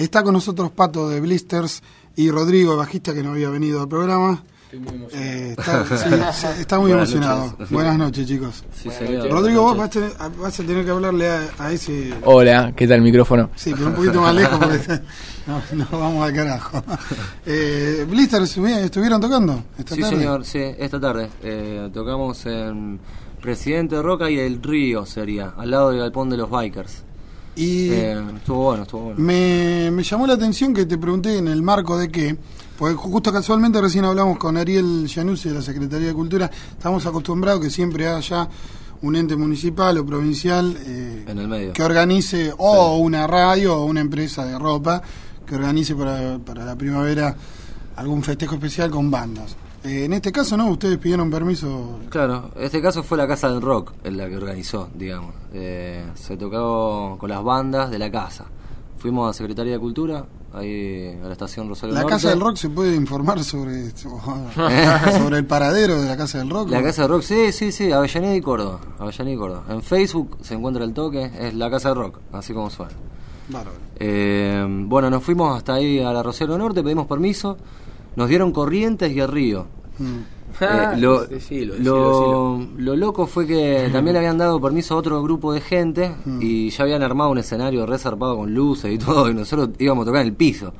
Está con nosotros Pato de Blisters y Rodrigo, bajista que no había venido al programa. Estoy muy emocionado. Eh, está, sí, está muy Buenas emocionado. noches. Buenas noches, chicos. Sí, Buenas. Rodrigo, vos vas a, tener, vas a tener que hablarle a, a ese. Hola, ¿qué tal el micrófono? Sí, pero un poquito más lejos porque no, no vamos al carajo. Eh, Blisters estuvieron tocando esta Sí, tarde. señor, sí, esta tarde. Eh, tocamos en Presidente Roca y El Río sería, al lado del galpón de los bikers. Y Eh, estuvo bueno, estuvo bueno. me, me llamó la atención que te pregunté en el marco de que, porque justo casualmente recién hablamos con Ariel Januzzi de la Secretaría de Cultura, estamos acostumbrados que siempre haya un ente municipal o provincial eh, En el medio. que organice o una radio o una empresa de ropa que organice para, para la primavera algún festejo especial con bandas. Eh, en este caso, ¿no? Ustedes pidieron permiso. Claro, este caso fue la Casa del Rock, en la que organizó, digamos. Eh, se tocó con las bandas de la casa. Fuimos a Secretaría de Cultura, ahí a la estación Rosario ¿La Norte. Casa del Rock se puede informar sobre, sobre el paradero de la Casa del Rock? La. Casa del Rock, sí, sí, sí, Avellaneda y Córdoba. Avellaneda y Córdoba. En Facebook se encuentra el toque, es la Casa del Rock, así como suena. Eh, bueno, nos fuimos hasta ahí a la Rosario Norte, pedimos permiso, nos dieron Corrientes y el río. Ah, Eh, lo, lo- loco fue que también le habían dado permiso a otro grupo de gente Mm. y ya habían armado un escenario resarpado con luces y todo, y nosotros íbamos a tocar en el piso.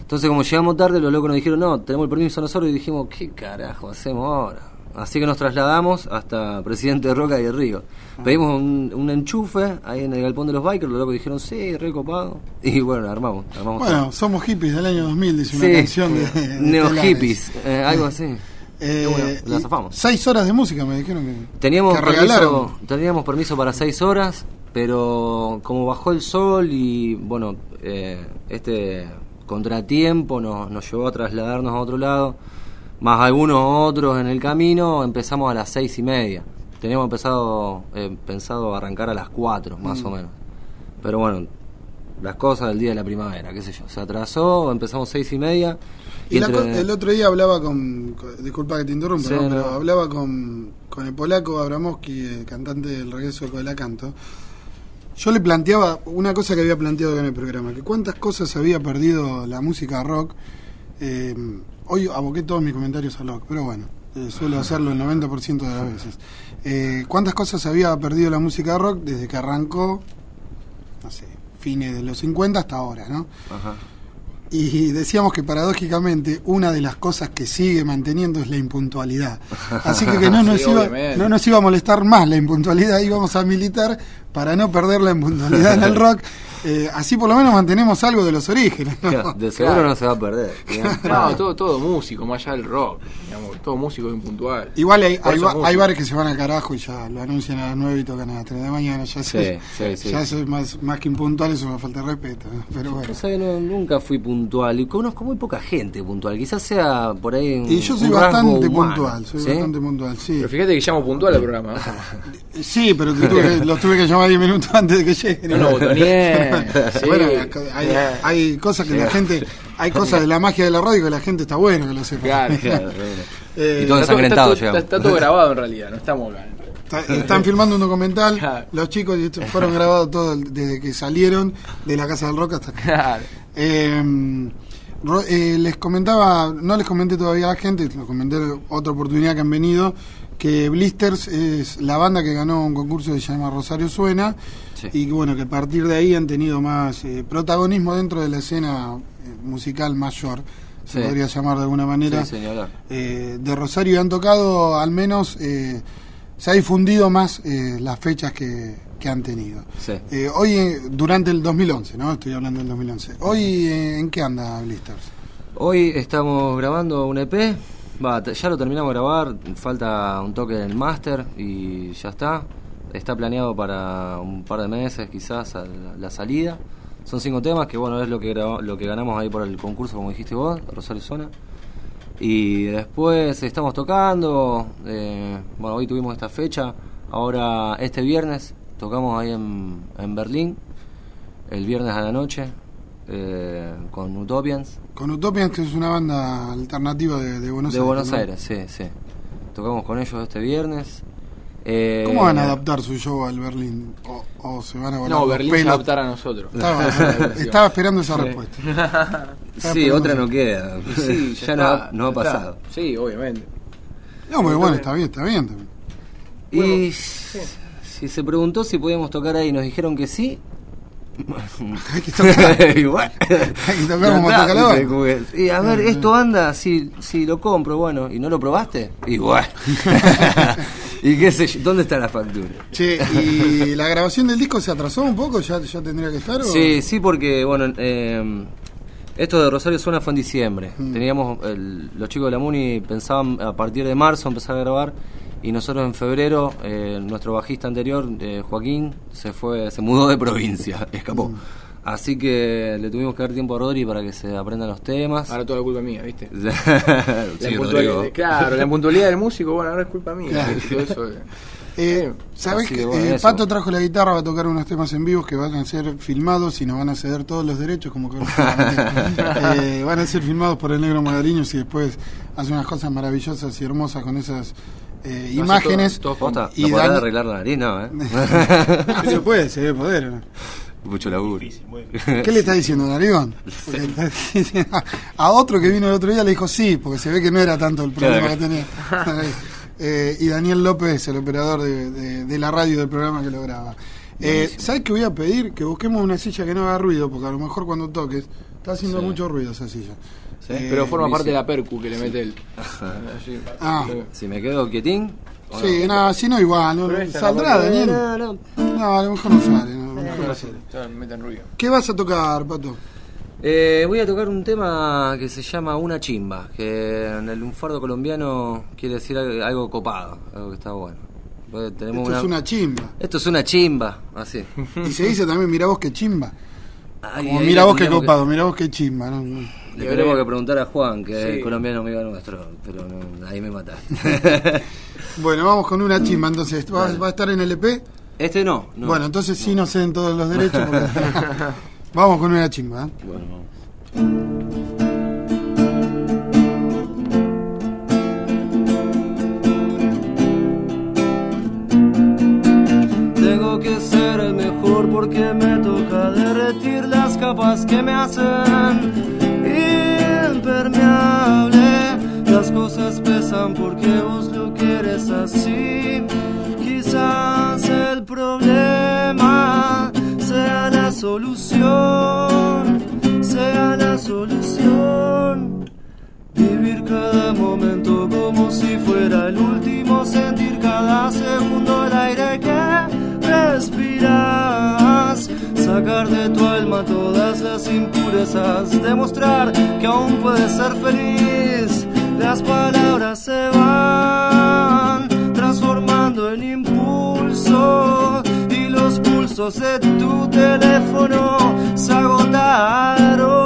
Entonces, como llegamos tarde, los locos nos dijeron, no, tenemos el permiso nosotros, y dijimos, ¿qué carajo hacemos ahora? Así que nos trasladamos hasta Presidente Roca y el Río. Ah. Pedimos un, un enchufe ahí en el galpón de los bikers, los locos dijeron, sí, recopado. Y bueno, armamos. armamos todo. Bueno, somos hippies del año 2000, dice una Sí, canción de. de Neo Telares. hippies, eh, algo así. Eh, Bueno, la zafamos. Seis horas de música me dijeron que. Teníamos que permiso, teníamos permiso para seis horas, pero como bajó el sol y bueno, eh, este contratiempo nos, nos llevó a trasladarnos a otro lado, más algunos otros en el camino, empezamos a las seis y media. Teníamos empezado, eh, pensado arrancar a las cuatro, más Mm. o menos. Pero bueno, las cosas del día de la primavera, qué sé yo. Se atrasó, empezamos seis y media. Y la entre- el otro día hablaba con, con- disculpa que te interrumpa, Sí, ¿no? no. pero hablaba con, con el polaco Abramowski, eh, cantante del regreso de la canto. Yo le planteaba una cosa que había planteado en el programa, que cuántas cosas había perdido la música rock. Eh, hoy aboqué todos mis comentarios al rock, pero bueno, eh, suelo hacerlo el 90% de las veces. Eh, ¿Cuántas cosas había perdido la música rock desde que arrancó, no sé, fines de los 50 hasta ahora, ¿no? Ajá. Y decíamos que paradójicamente una de las cosas que sigue manteniendo es la impuntualidad. Así que, que no, nos Sí, iba, obviamente. no nos iba a molestar más la impuntualidad, íbamos a militar para no perder la impuntualidad en el rock. Eh, así por lo menos mantenemos algo de los orígenes. ¿no? Claro, de seguro Claro. no se va a perder. No, todo, todo músico, más allá del rock, digamos, todo músico es impuntual. Igual hay, hay, ba- bares que se van al carajo y ya lo anuncian a las 9 y tocan a las 3 de la mañana. Ya, Sí, sé- sí, sí. ya soy más, más que impuntual, eso es una falta de respeto. ¿no? Pero bueno. Yo sabés, no, nunca fui puntual y conozco muy poca gente puntual. Quizás sea por ahí un, Y yo soy bastante humano, puntual, soy ¿sí? bastante puntual, sí. Pero fíjate que llamo puntual al programa. Sí, pero tuve los tuve que llamar 10 minutos antes de que lleguen. No botoneé. sí. Bueno, hay, hay cosas que la gente, hay cosas de la magia de la radio que la gente está bueno que lo sepa. Claro, Claro, bueno. Eh, Y todo Está ensangrentado está, todo- llegamos. está- está todo grabado en realidad, no estamos están filmando un documental, Claro. los chicos y esto fueron grabados todos desde que salieron de la Casa del Rock hasta acá. Claro. Eh, eh, les comentaba, no les comenté todavía a la gente, lo comenté otra oportunidad que han venido, que Blisters es la banda que ganó un concurso que se llama Rosario Suena Sí. y bueno, que a partir de ahí han tenido más eh, protagonismo dentro de la escena eh, musical mayor, se Sí. podría llamar de alguna manera, Sí, eh, de Rosario y han tocado al menos, eh, se ha difundido más las fechas que, que han tenido. Hoy, durante el 2011, ¿no? Estoy hablando del 2011. Hoy, ¿en qué anda Blisters? Hoy estamos grabando un EP. Va, ya lo terminamos de grabar. Falta un toque del máster y ya está. Está planeado para un par de meses, quizás, a la, la salida. Son cinco temas que, bueno, es lo que, lo que ganamos ahí por el concurso, como dijiste vos, Rosario Zona. Y después estamos tocando. eh, bueno, hoy tuvimos esta fecha. Ahora, este viernes, tocamos ahí en, en Berlín. El viernes a la noche. eh, con Utopians. Con Utopians, que es una banda alternativa de, de Buenos de Aires. Buenos ¿no? Aires, sí, sí. Tocamos con ellos este viernes. Eh, ¿Cómo van a adaptar su show al Berlín? ¿O, o se van a volar No, Berlín se va a adaptar a nosotros. Estaba, estaba esperando esa respuesta. Sí, otra no queda. Sí, ya no, está, ha- no ha ya está. pasado. Sí, obviamente. No, muy bueno, está bien, está bien también. Y si se preguntó si podíamos tocar ahí y nos dijeron que sí. Hay que tocar. Igual. Hay que tocar como toca Y a ver, esto anda, si, si lo compro, bueno, ¿y no lo probaste? Igual. ¿Y qué sé yo? ¿Dónde está la factura? Che, ¿y la grabación del disco se atrasó un poco? ¿Ya, ya tendría que estar? o- Sí, sí, porque, bueno, eh, esto de Rosario Zona fue en diciembre. Mm. Teníamos, el- los chicos de la MUNI pensaban a partir de marzo empezar a grabar y nosotros en febrero, eh, nuestro bajista anterior, eh, Joaquín, se fue, se mudó de provincia, escapó. Mm. Así que le tuvimos que dar tiempo a Rodri para que se aprendan los temas. Ahora toda la culpa es mía, ¿viste? Sí, La Rodrigo. puntualidad, claro, la puntualidad del músico, bueno, ahora es culpa mía. Claro. Todo eso, eh. Eh, ¿Sabés Así que que bueno, eh. Pato trajo la guitarra, va a tocar unos temas en vivos que van a ser filmados y nos van a ceder todos los derechos, como que eh, van a ser filmados por el negro Magariños y después hace unas cosas maravillosas y hermosas con esas eh, No, imágenes. todo- todo. Y ¿No Dan- arreglar la nariz? No, ¿eh? Se puede, se debe poder. ¿o no? Mucho laburo. ¿Qué le está diciendo, diciendo- a otro que vino el otro día le dijo sí, porque se ve que no era tanto el problema Claro. que tenía. Eh, y Daniel López, el operador de, de- de la radio del programa que lo graba. Eh, ¿Sabes qué voy a pedir? Que busquemos una silla que no haga ruido, porque a lo mejor cuando toques está haciendo Sí. mucho ruido esa silla. Eh, Pero forma parte sí. de la percu que le mete él. Ah. Si me quedo quietín. ¿o Sí, no, si no igual, no, saldrá no, Daniel. No, no. No, a lo mejor no sale. No, no meten ruido. ¿Qué vas a tocar, Pato? Eh, voy a tocar un tema que se llama Una chimba, que en el lunfardo colombiano quiere decir algo, algo copado, algo que está bueno. Pues tenemos Esto es una chimba. Esto es una chimba, así. Y se dice también, mira vos qué chimba. Ay, Como ahí mira le vos qué copado, mira vos qué chimba. ¿no? que- le tenemos que preguntar a Juan, que es el colombiano amigo nuestro, pero no, ahí me mataste. Bueno, vamos con una chimba, entonces. ¿Va, va a estar en el EP? Este no. no. bueno, entonces sí nos ceden todos los derechos. porque- vamos con una chimba. ¿eh? Bueno, vamos. Tengo que ser el mejor porque me toca derretir las capas que me hacen sacar de tu alma todas las impurezas, demostrar que aún puedes ser feliz. Las palabras se van transformando en impulso y los pulsos de tu teléfono se agotaron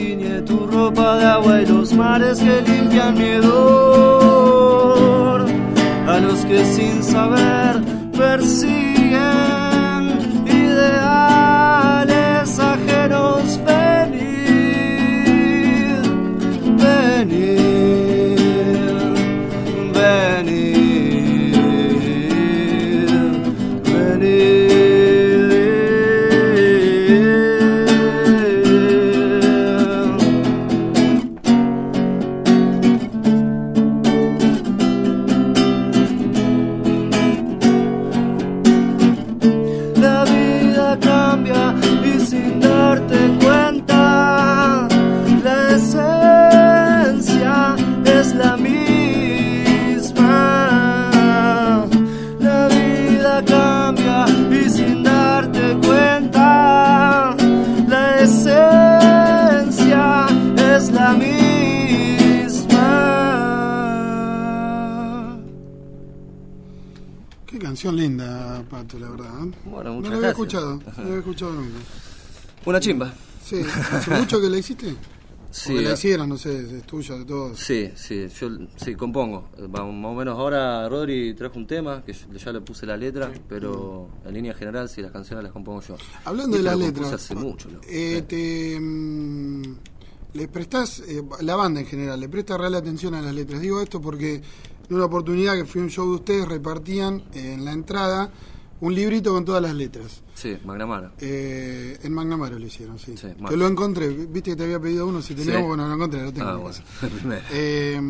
tiñe tu ropa de agua y los mares que limpian mi hedor. A los que sin saber persiguen Pato, la verdad. ¿eh? Bueno, no muchas la había gracias. escuchado, no la había escuchado nunca. Una chimba. Sí, ¿hace mucho que la hiciste? Sí, Porque la a- hicieron, no sé, es tuya, de todos. Sí, sí, yo sí compongo. Más o menos ahora Rodri trajo un tema que yo- ya le puse la letra, pero en línea general sí las canciones las compongo yo. Hablando de lo compuse letras, hace mucho. loco. eh, te, mm, le prestás, eh, la banda en general, le presta real atención a las letras. Digo esto porque en una oportunidad que fui a un show de ustedes repartían eh, en la entrada un librito con todas las letras. Sí, Magnamara. Eh, en Magnamaro lo hicieron, sí. Sí, que lo encontré, viste que te había pedido uno, si teníamos, Sí. bueno, lo encontré, lo tengo. Ah, en bueno. Eh,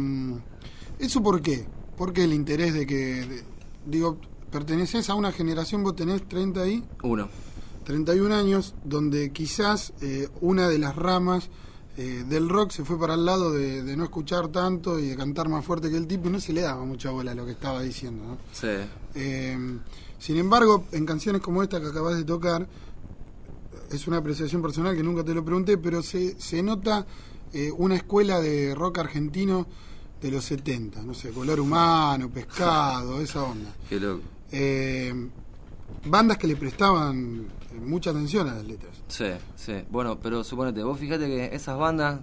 ¿Eso por qué? ¿Por qué el interés de que, de- digo, perteneces a una generación, vos tenés 30 y Uno. 31 años, donde quizás eh, una de las ramas eh, del rock se fue para el lado de, de no escuchar tanto y de cantar más fuerte que el tipo y no se le daba mucha bola a lo que estaba diciendo. ¿no? Sí. Sin embargo, en canciones como esta que acabas de tocar, es una apreciación personal que nunca te lo pregunté, pero se, se nota eh, una escuela de rock argentino de los 70, no sé, color humano, pescado, esa onda. Qué loco. Eh, bandas que le prestaban eh, mucha atención a las letras. Sí, sí. Bueno, pero suponete, vos fíjate que esas bandas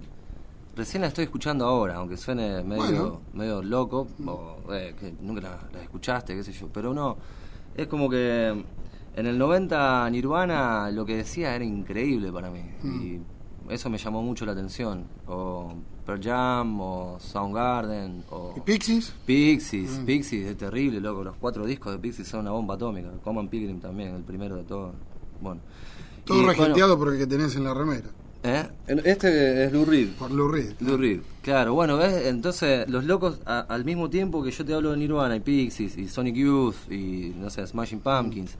recién las estoy escuchando ahora, aunque suene medio, Bueno. medio loco, o eh, que nunca las las escuchaste, qué sé yo, pero no, es como que en el 90 Nirvana lo que decía era increíble para mí, Mm. y eso me llamó mucho la atención, o Pearl Jam, o Soundgarden, o... ¿Y Pixies? Pixies, Mm. Pixies es terrible, loco. Los cuatro discos de Pixies son una bomba atómica. Common Pilgrim también, el primero de todos. Bueno. Todo Y, regenteado por el que tenés en la remera, bueno, ¿eh? El- Este es Lou Reed. por Lou Reed. Lou Reed. Claro, bueno, ¿ves? Entonces, los locos, a- al mismo tiempo que yo te hablo de Nirvana y Pixies y Sonic Youth y, no sé, Smashing Pumpkins,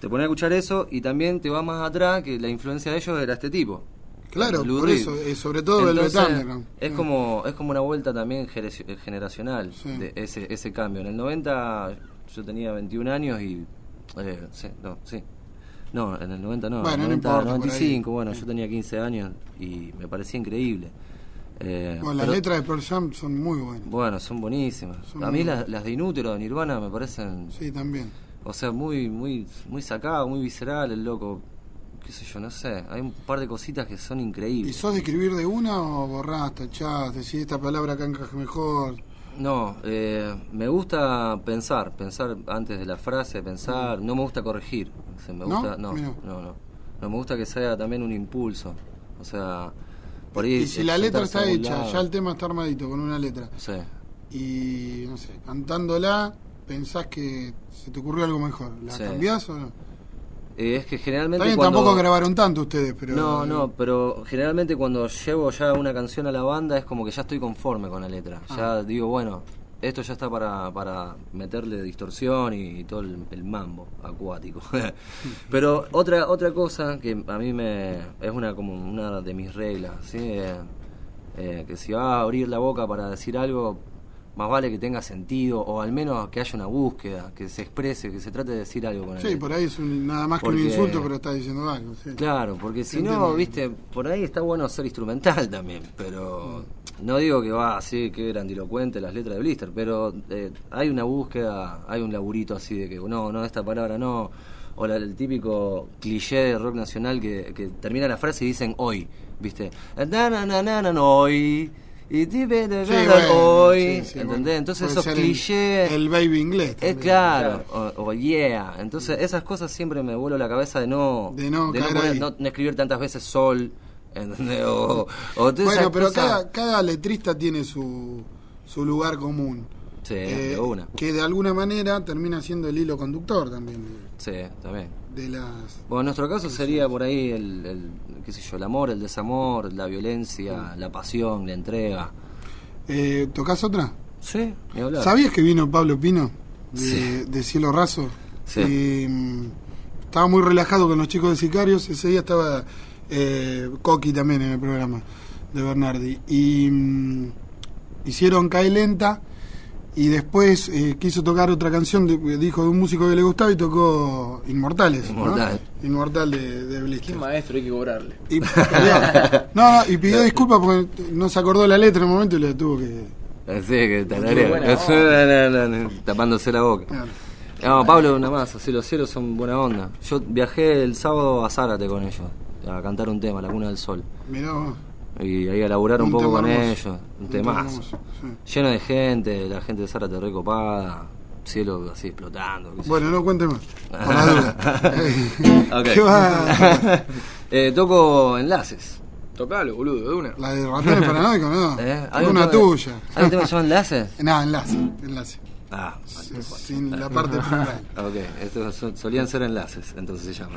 te pones a escuchar eso y también te va más atrás que la influencia de ellos era este tipo. Claro, Lou por Reed. eso, sobre todo Entonces, Underground. Es Sí. como, es como una vuelta también generacional Sí. de ese, ese cambio. En el 90 yo tenía 21 años y... eh, sí, no, sí. No, en el 90 no, Bueno, en no el 90, importa, por 95, ahí. bueno, yo tenía 15 años y me parecía increíble. Eh, Bueno, las pero- letras de Pearl Jam son muy buenas. Bueno, son buenísimas. Son a mí las, las de Inútero, de Nirvana, me parecen... Sí, también. O sea, muy, muy, muy sacado, muy visceral el loco. Qué sé yo, no sé. Hay un par de cositas que son ¿Y increíbles. sos de escribir de una o borrás, tachás, decís esta palabra acá encaja mejor? No, eh, me gusta pensar, pensar antes de la frase, pensar. No me gusta corregir. O sea, me ¿No? gusta, no, no, no. No me gusta que sea también un impulso. O sea, por ahí. Y si la letra está hecha, ya el tema está armadito con una letra, Sí. y no sé, cantándola, pensás que se te ocurrió algo mejor. ¿La Sí. cambiás o no? Eh, es que generalmente. También cuando... tampoco grabaron tanto ustedes, pero. No, no, pero generalmente cuando llevo ya una canción a la banda es como que ya estoy conforme con la letra. Ah. Ya digo, bueno, esto ya está para, para meterle distorsión y, todo el, el mambo acuático. pero otra otra cosa que a mí me es una como una de mis reglas, ¿sí? Eh, eh, que si va a abrir la boca para decir algo, más vale que tenga sentido o al menos que haya una búsqueda, que se exprese, que se trate de decir algo con la Sí, por ahí es un- nada más que Porque- un insulto, pero está diciendo algo. Sí. Claro, porque si no, viste, por ahí está bueno ser instrumental también, pero no digo que va así, que grandilocuente las letras de Blister, pero eh, hay una búsqueda, hay un laburito así de que no, no, esta palabra no, o la- el típico cliché de rock nacional que, que termina la frase y dicen hoy, viste, na na na na na na, hoy. Y tipe de Sí, bueno, hoy, sí, sí, ¿entendés? bueno. Entonces esos el- clichés... El, baby inglés. Es también. claro, o, o yeah. Entonces, esas cosas siempre me vuelo la cabeza de no, De no no- no escribir tantas veces sol. ¿entendés? O, o Bueno, pero cosas- cada, cada letrista tiene su, su lugar común. Sí, Eh, de una. Que de alguna manera termina siendo el hilo conductor también Sí, también. De, de las. Bueno, en nuestro caso sería por ahí el, el, qué sé yo, el amor, el desamor, la violencia, la pasión, la entrega. Eh, ¿Tocás otra? Sí, ni hablar. ¿Sabías que vino Pablo Pino de, Sí. de Cielo Raso? Sí. Y, mm, estaba muy relajado con los chicos de Sicarios. Ese día estaba eh, Coqui también en el programa de Bernardi. Y mm, hicieron Cae Lenta. Y después eh, quiso tocar otra canción, de- dijo de un músico que le gustaba y tocó Inmortales. ¿no? Inmortal. Inmortal de, de Qué Blister. maestro hay que cobrarle. Y pidió, no, no, y pidió disculpas porque no se acordó la letra en el momento y le tuvo que. Sí, que tararea. buena No, no, no, no, tapándose la boca. Claro. No, Pablo, nada más, así los cielos son buena onda. Yo viajé el sábado a Zárate con ellos, a cantar un tema, La Cuna del Sol. Mirá vos. Y ahí a laburar un, Un poco con hermoso. ellos, un Un temazo. tema hermoso, sí. Lleno de gente, la gente de Zárate recopada, cielo así explotando. Bueno, no cuente más. Por la duda. Ok. ¿Qué va? Eh, toco enlaces. Tocalo, boludo, de una. La de ratones paranoicos, ¿no? ¿Eh? Una tuya. ¿Hay un tema que se llama enlaces? No, enlace, enlace. Ah, Sin la parte principal. ok. Estos solían ser enlaces, entonces se llama.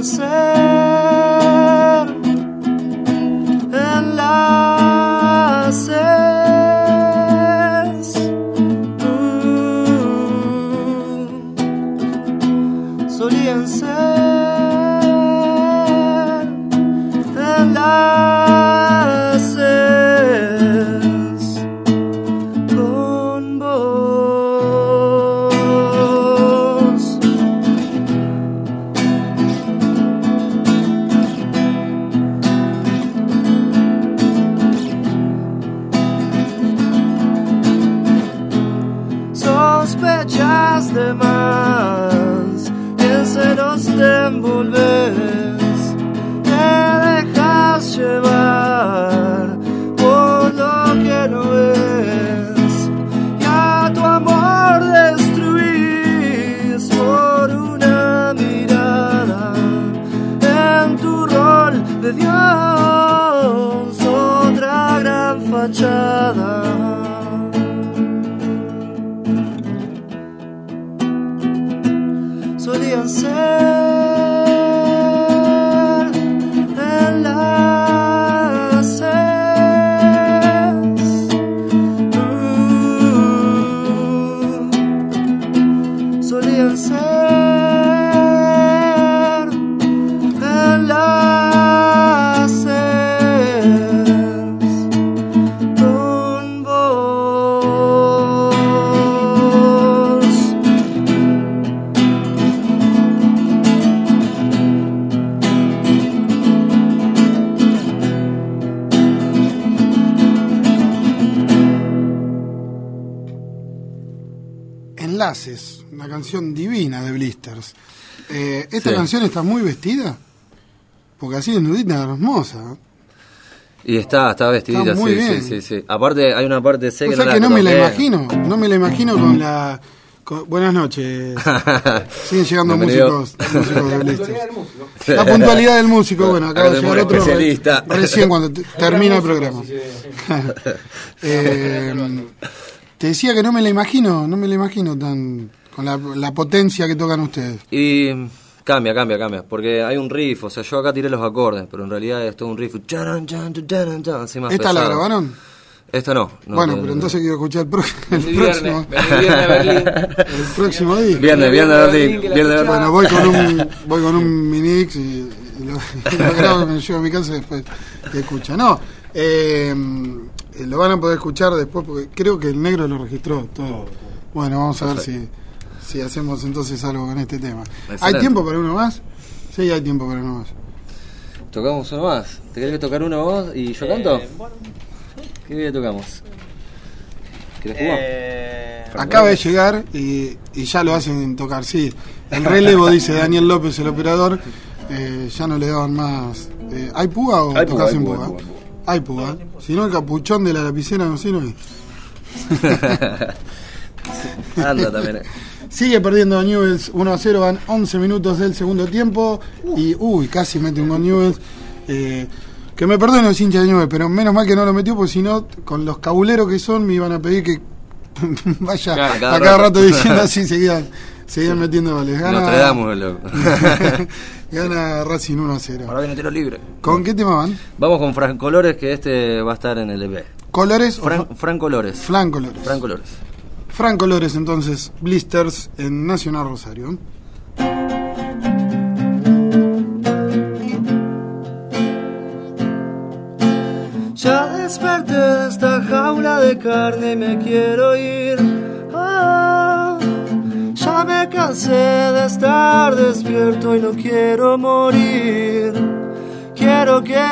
Solían sospechas de más, que se nos te ¿Esta Sí. canción está muy vestida? Porque así desnudita hermosa. Y está, está vestidita, Está muy sí, bien. sí, sí, sí. Aparte hay una parte O que sea no que la no me la imagino, no me la imagino con la... con- buenas noches. Siguen llegando Bienvenido. músicos, músicos de Blisters. La puntualidad del músico, bueno, acaba de Acá llegar otro especialista. recién cuando te- termina el programa. Eh, te decía que no me la imagino, no me la imagino tan con la, la potencia que tocan ustedes. Y cambia, cambia, cambia. Porque hay un riff, o sea, yo acá tiré los acordes, pero en realidad es todo un riff. charan, chan, charan, chan, así más ¿Esta la pesado. grabaron? Esta no. no, bueno, no, pero no. entonces quiero escuchar el, pro- el próximo, viernes, Berlín. el próximo día. Viernes, viernes Berlín, la viernes. Bueno, voy con un voy con un minix y, y lo, y lo grabo, me llevo a mi casa y después te escucho. No, eh, eh, lo van a poder escuchar después porque creo que el negro lo registró todo. Bueno, vamos a ver si, si hacemos entonces algo con este tema. ¿Hay tiempo para uno más? Sí, hay tiempo para uno más. Tocamos uno más. ¿Te querés tocar uno vos y yo canto? Eh, bueno, ¿Qué día tocamos? ¿Querés jugar? eh, Acaba de llegar y, y ya lo hacen tocar, sí. El relevo, dice Daniel López, el operador, eh, ya no le daban más. Eh, ¿Hay púa o Hay tocas púa, hay púa, Hay púa. Si no, el capuchón de la lapicera no sirve. Anda también. Sigue perdiendo Newells 1 a 0, van 11 minutos del segundo tiempo. Y, uy, casi mete un gol Newells. Eh, que me perdone los hinchas de Newells, pero menos mal que no lo metió, porque si no, con los cabuleros que son, me iban a pedir que vaya Claro, a cada rato. rato. diciendo así, seguían, seguían metiendo goles. Gana, Nos traemos, loco. gana Racing 1 a 0. Ahora viene tiro libre. ¿Con qué tema van? Vamos con Fran Colores, que este va a estar en el EP. ¿Colores o Fran, Fran, Fran Colores. Flan Colores? Fran Colores. Fran Colores, entonces, Blisters en Nacional Rosario. Ya desperté de esta jaula de carne y me quiero ir. Ah, ya me cansé de estar despierto y no quiero morir. Quiero que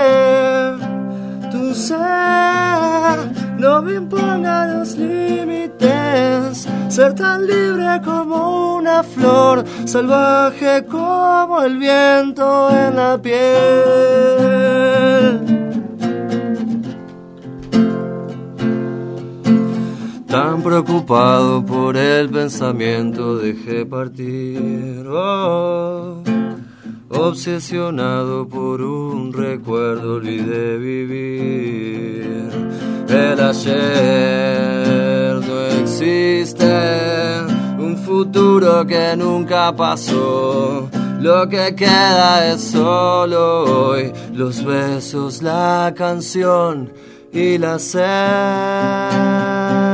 tu ser no me imponga los límites. Ser tan libre como una flor, salvaje como el viento en la piel. Tan preocupado por el pensamiento dejé partir. Oh, obsesionado por un recuerdo olvidé vivir. El ayer no existe, un futuro que nunca pasó. Lo que queda es solo hoy, los besos, la canción y la Verde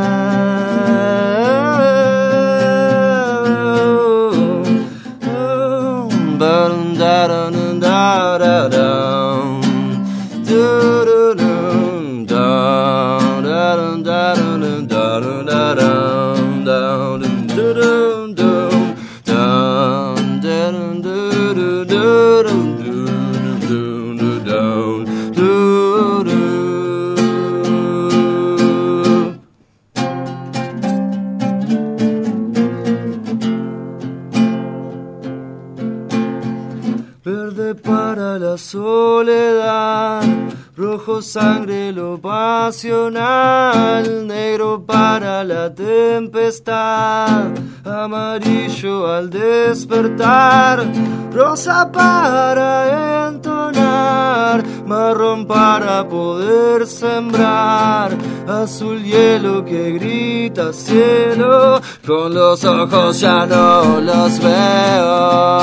sangre lo pasional, negro para la tempestad, amarillo al despertar, rosa para entonar, marrón para poder sembrar, azul hielo que grita cielo, con los ojos ya no los veo.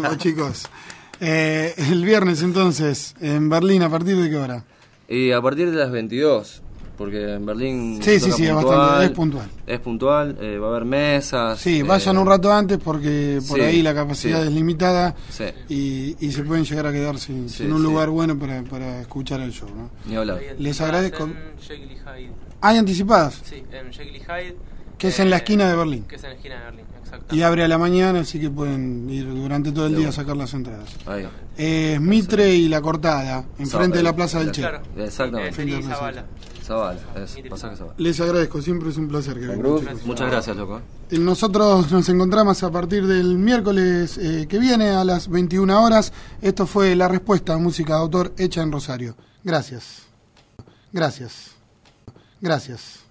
Buenísimo, chicos. Eh, el viernes, entonces, en Berlín, ¿a partir de qué hora? Y a partir de las 22, porque en Berlín... Sí, sí, sí, es bastante- es puntual. Es puntual, eh, va a haber mesas. Sí, eh, vayan un rato antes porque por sí, ahí la capacidad sí. es limitada Sí, y, y se pueden llegar a quedar sin, Sí, sin un sí. lugar bueno para, para escuchar el show. ¿no? ni hablar. Les agradezco. En. ¿Hay anticipadas? Sí, en Jekyll Hyde. Que es en la eh, esquina de Berlín. Que es en la esquina de Berlín, exacto. Y abre a la mañana, así que pueden ir durante todo el día a sacar las entradas. Ahí. Eh, Mitre y La Cortada, enfrente de la Plaza del Che. Claro. Exactamente. Y Zavala. Zavala, es, pasaje Zavala. Les agradezco, siempre es un placer que vengan. chicos. Muchas gracias, loco. Eh, Nosotros nos encontramos a partir del miércoles eh, que viene a las 21 horas. Esto fue La Respuesta, música de autor hecha en Rosario. Gracias. Gracias. Gracias.